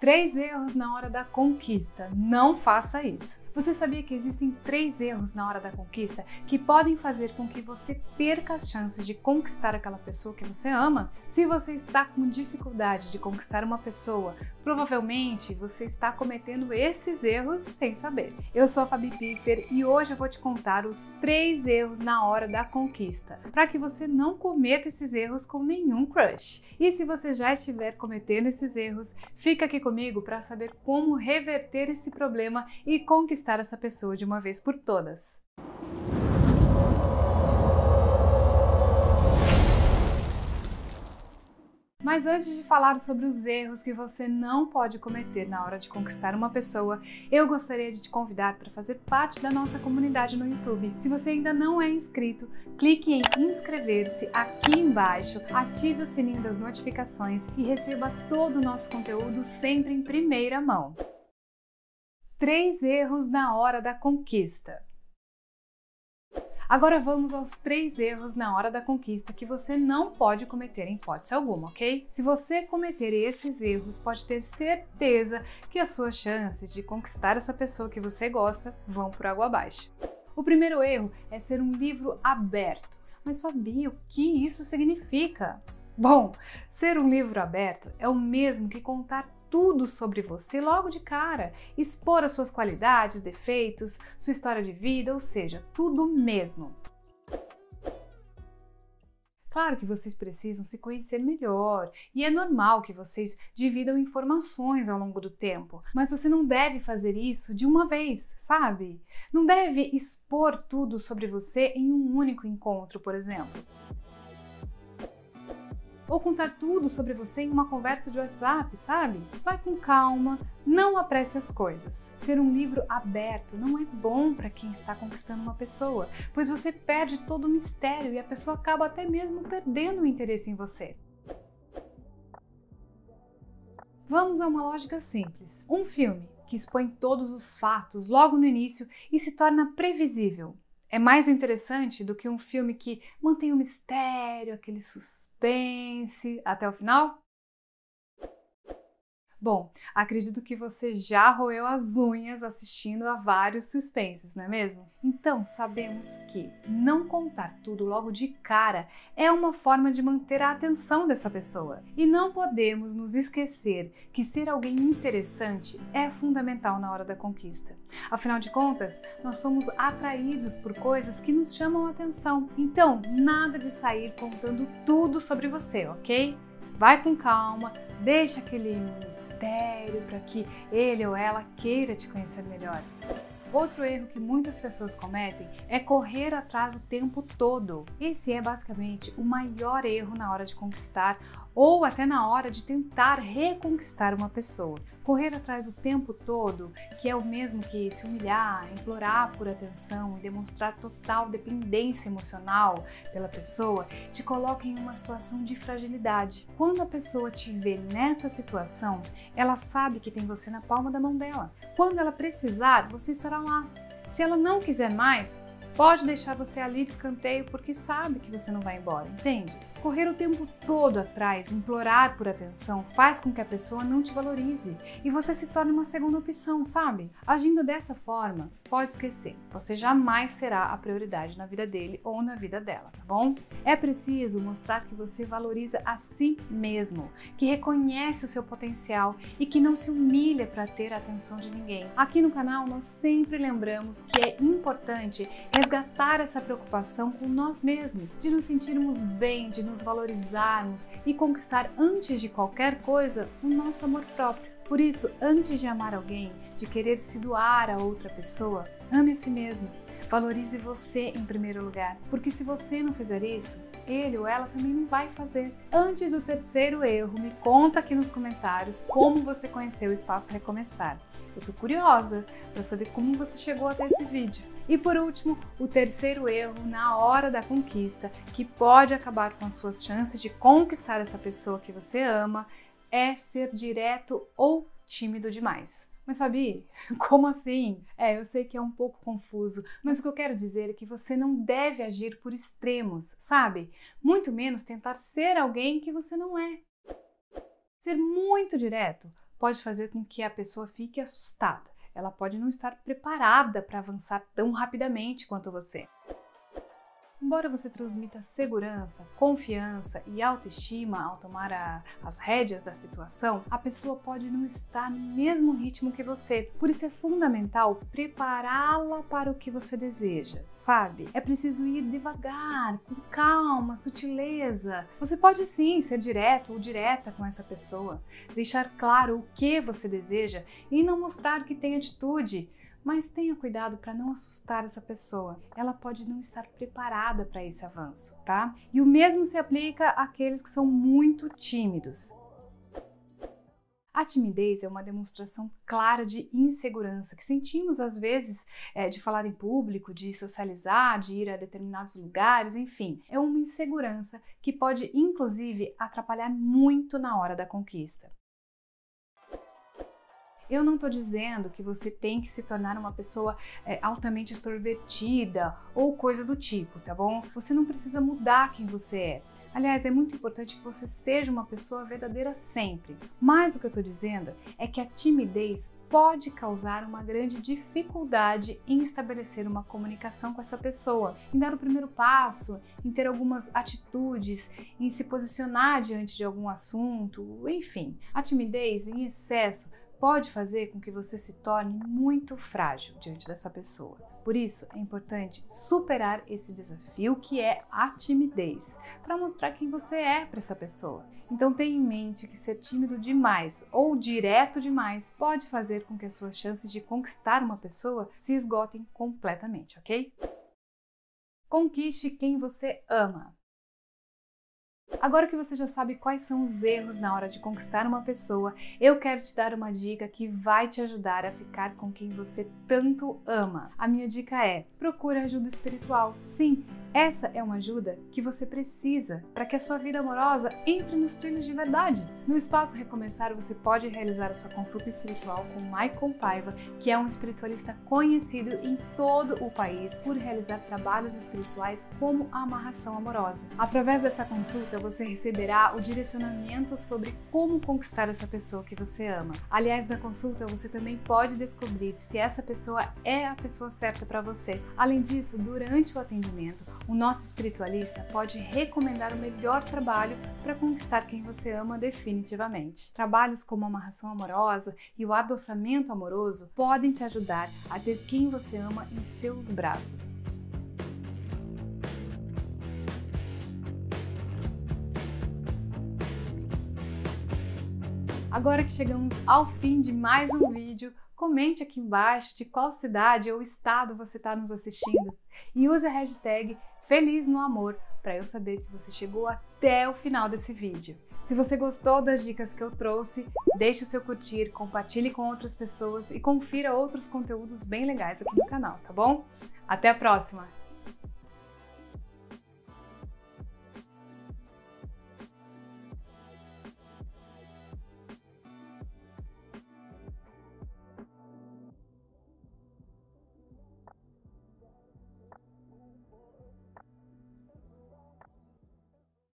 Três erros na hora da conquista. Não faça isso. Você sabia que existem três erros na hora da conquista que podem fazer com que você perca as chances de conquistar aquela pessoa que você ama? Se você está com dificuldade de conquistar uma pessoa, provavelmente você está cometendo esses erros sem saber. Eu sou a Fabi Piffer e hoje eu vou te contar os três erros na hora da conquista, para que você não cometa esses erros com nenhum crush. E se você já estiver cometendo esses erros, fica aqui comigo para saber como reverter esse problema e conquistar essa pessoa de uma vez por todas. Mas antes de falar sobre os erros que você não pode cometer na hora de conquistar uma pessoa, eu gostaria de te convidar para fazer parte da nossa comunidade no YouTube. Se você ainda não é inscrito, clique em inscrever-se aqui embaixo, ative o sininho das notificações e receba todo o nosso conteúdo sempre em primeira mão. Três erros na hora da conquista. Agora vamos aos três erros na hora da conquista que você não pode cometer em hipótese alguma, ok? Se você cometer esses erros, pode ter certeza que as suas chances de conquistar essa pessoa que você gosta vão por água abaixo. O primeiro erro é ser um livro aberto. Mas Fabi, o que isso significa? Bom, ser um livro aberto é o mesmo que contar tudo sobre você logo de cara, expor as suas qualidades, defeitos, sua história de vida, ou seja, tudo mesmo. Claro que vocês precisam se conhecer melhor e é normal que vocês dividam informações ao longo do tempo, mas você não deve fazer isso de uma vez, sabe? Não deve expor tudo sobre você em um único encontro, por exemplo ou contar tudo sobre você em uma conversa de WhatsApp, sabe? Vai com calma, não apresse as coisas. Ser um livro aberto não é bom para quem está conquistando uma pessoa, pois você perde todo o mistério e a pessoa acaba até mesmo perdendo o interesse em você. Vamos a uma lógica simples. Um filme que expõe todos os fatos logo no início e se torna previsível é mais interessante do que um filme que mantém o mistério, aquele suspense até o final? Bom, acredito que você já roeu as unhas assistindo a vários suspenses, não é mesmo? Então, sabemos que não contar tudo logo de cara é uma forma de manter a atenção dessa pessoa. E não podemos nos esquecer que ser alguém interessante é fundamental na hora da conquista. Afinal de contas, nós somos atraídos por coisas que nos chamam a atenção. Então, nada de sair contando tudo sobre você, ok? Vai com calma, deixa aquele mistério para que ele ou ela queira te conhecer melhor. Outro erro que muitas pessoas cometem é correr atrás o tempo todo. Esse é basicamente o maior erro na hora de conquistar ou até na hora de tentar reconquistar uma pessoa. Correr atrás o tempo todo, que é o mesmo que se humilhar, implorar por atenção e demonstrar total dependência emocional pela pessoa, te coloca em uma situação de fragilidade. Quando a pessoa te vê nessa situação, ela sabe que tem você na palma da mão dela. Quando ela precisar, você estará lá. Se ela não quiser mais, pode deixar você ali de escanteio porque sabe que você não vai embora, entende? Correr o tempo todo atrás, implorar por atenção, faz com que a pessoa não te valorize e você se torne uma segunda opção, sabe? Agindo dessa forma, pode esquecer, você jamais será a prioridade na vida dele ou na vida dela, tá bom? É preciso mostrar que você valoriza a si mesmo, que reconhece o seu potencial e que não se humilha para ter a atenção de ninguém. Aqui no canal nós sempre lembramos que é importante resgatar essa preocupação com nós mesmos, de nos sentirmos bem, de nos valorizarmos e conquistar antes de qualquer coisa o nosso amor próprio. Por isso, antes de amar alguém, de querer se doar a outra pessoa, ame a si mesmo. Valorize você em primeiro lugar, porque se você não fizer isso, ele ou ela também não vai fazer. Antes do terceiro erro, me conta aqui nos comentários como você conheceu o Espaço Recomeçar. Eu tô curiosa para saber como você chegou até esse vídeo. E por último, o terceiro erro na hora da conquista, que pode acabar com as suas chances de conquistar essa pessoa que você ama, é ser direto ou tímido demais. Mas Fabi, como assim? É, eu sei que é um pouco confuso, mas o que eu quero dizer é que você não deve agir por extremos, sabe? Muito menos tentar ser alguém que você não é. Ser muito direto pode fazer com que a pessoa fique assustada. Ela pode não estar preparada para avançar tão rapidamente quanto você. Embora você transmita segurança, confiança e autoestima ao tomar a, as rédeas da situação, a pessoa pode não estar no mesmo ritmo que você. Por isso é fundamental prepará-la para o que você deseja, sabe? É preciso ir devagar, com calma, sutileza. Você pode sim ser direto ou direta com essa pessoa, deixar claro o que você deseja e não mostrar que tem atitude mas tenha cuidado para não assustar essa pessoa. Ela pode não estar preparada para esse avanço, tá? E o mesmo se aplica àqueles que são muito tímidos. A timidez é uma demonstração clara de insegurança que sentimos às vezes é, de falar em público, de socializar, de ir a determinados lugares, enfim, é uma insegurança que pode inclusive atrapalhar muito na hora da conquista. Eu não estou dizendo que você tem que se tornar uma pessoa é, altamente extrovertida ou coisa do tipo, tá bom? Você não precisa mudar quem você é. Aliás, é muito importante que você seja uma pessoa verdadeira sempre. Mas o que eu estou dizendo é que a timidez pode causar uma grande dificuldade em estabelecer uma comunicação com essa pessoa, em dar o primeiro passo, em ter algumas atitudes, em se posicionar diante de algum assunto, enfim. A timidez em excesso pode fazer com que você se torne muito frágil diante dessa pessoa. Por isso, é importante superar esse desafio que é a timidez, para mostrar quem você é para essa pessoa. Então tenha em mente que ser tímido demais ou direto demais pode fazer com que as suas chances de conquistar uma pessoa se esgotem completamente, ok? Conquiste quem você ama. Agora que você já sabe quais são os erros na hora de conquistar uma pessoa, eu quero te dar uma dica que vai te ajudar a ficar com quem você tanto ama. A minha dica é: procure ajuda espiritual. Sim, essa é uma ajuda que você precisa para que a sua vida amorosa entre nos trilhos de verdade. No Espaço Recomeçar, você pode realizar a sua consulta espiritual com Michael Paiva, que é um espiritualista conhecido em todo o país por realizar trabalhos espirituais como a amarração amorosa. Através dessa consulta, você receberá o direcionamento sobre como conquistar essa pessoa que você ama. Aliás, na consulta, você também pode descobrir se essa pessoa é a pessoa certa para você. Além disso, durante o atendimento, o nosso espiritualista pode recomendar o melhor trabalho para conquistar quem você ama definitivamente. Trabalhos como a amarração amorosa e o adoçamento amoroso podem te ajudar a ter quem você ama em seus braços. Agora que chegamos ao fim de mais um vídeo, comente aqui embaixo de qual cidade ou estado você está nos assistindo e use a hashtag Feliz no Amor para eu saber que você chegou até o final desse vídeo. Se você gostou das dicas que eu trouxe, deixe o seu curtir, compartilhe com outras pessoas e confira outros conteúdos bem legais aqui no canal, tá bom? Até a próxima!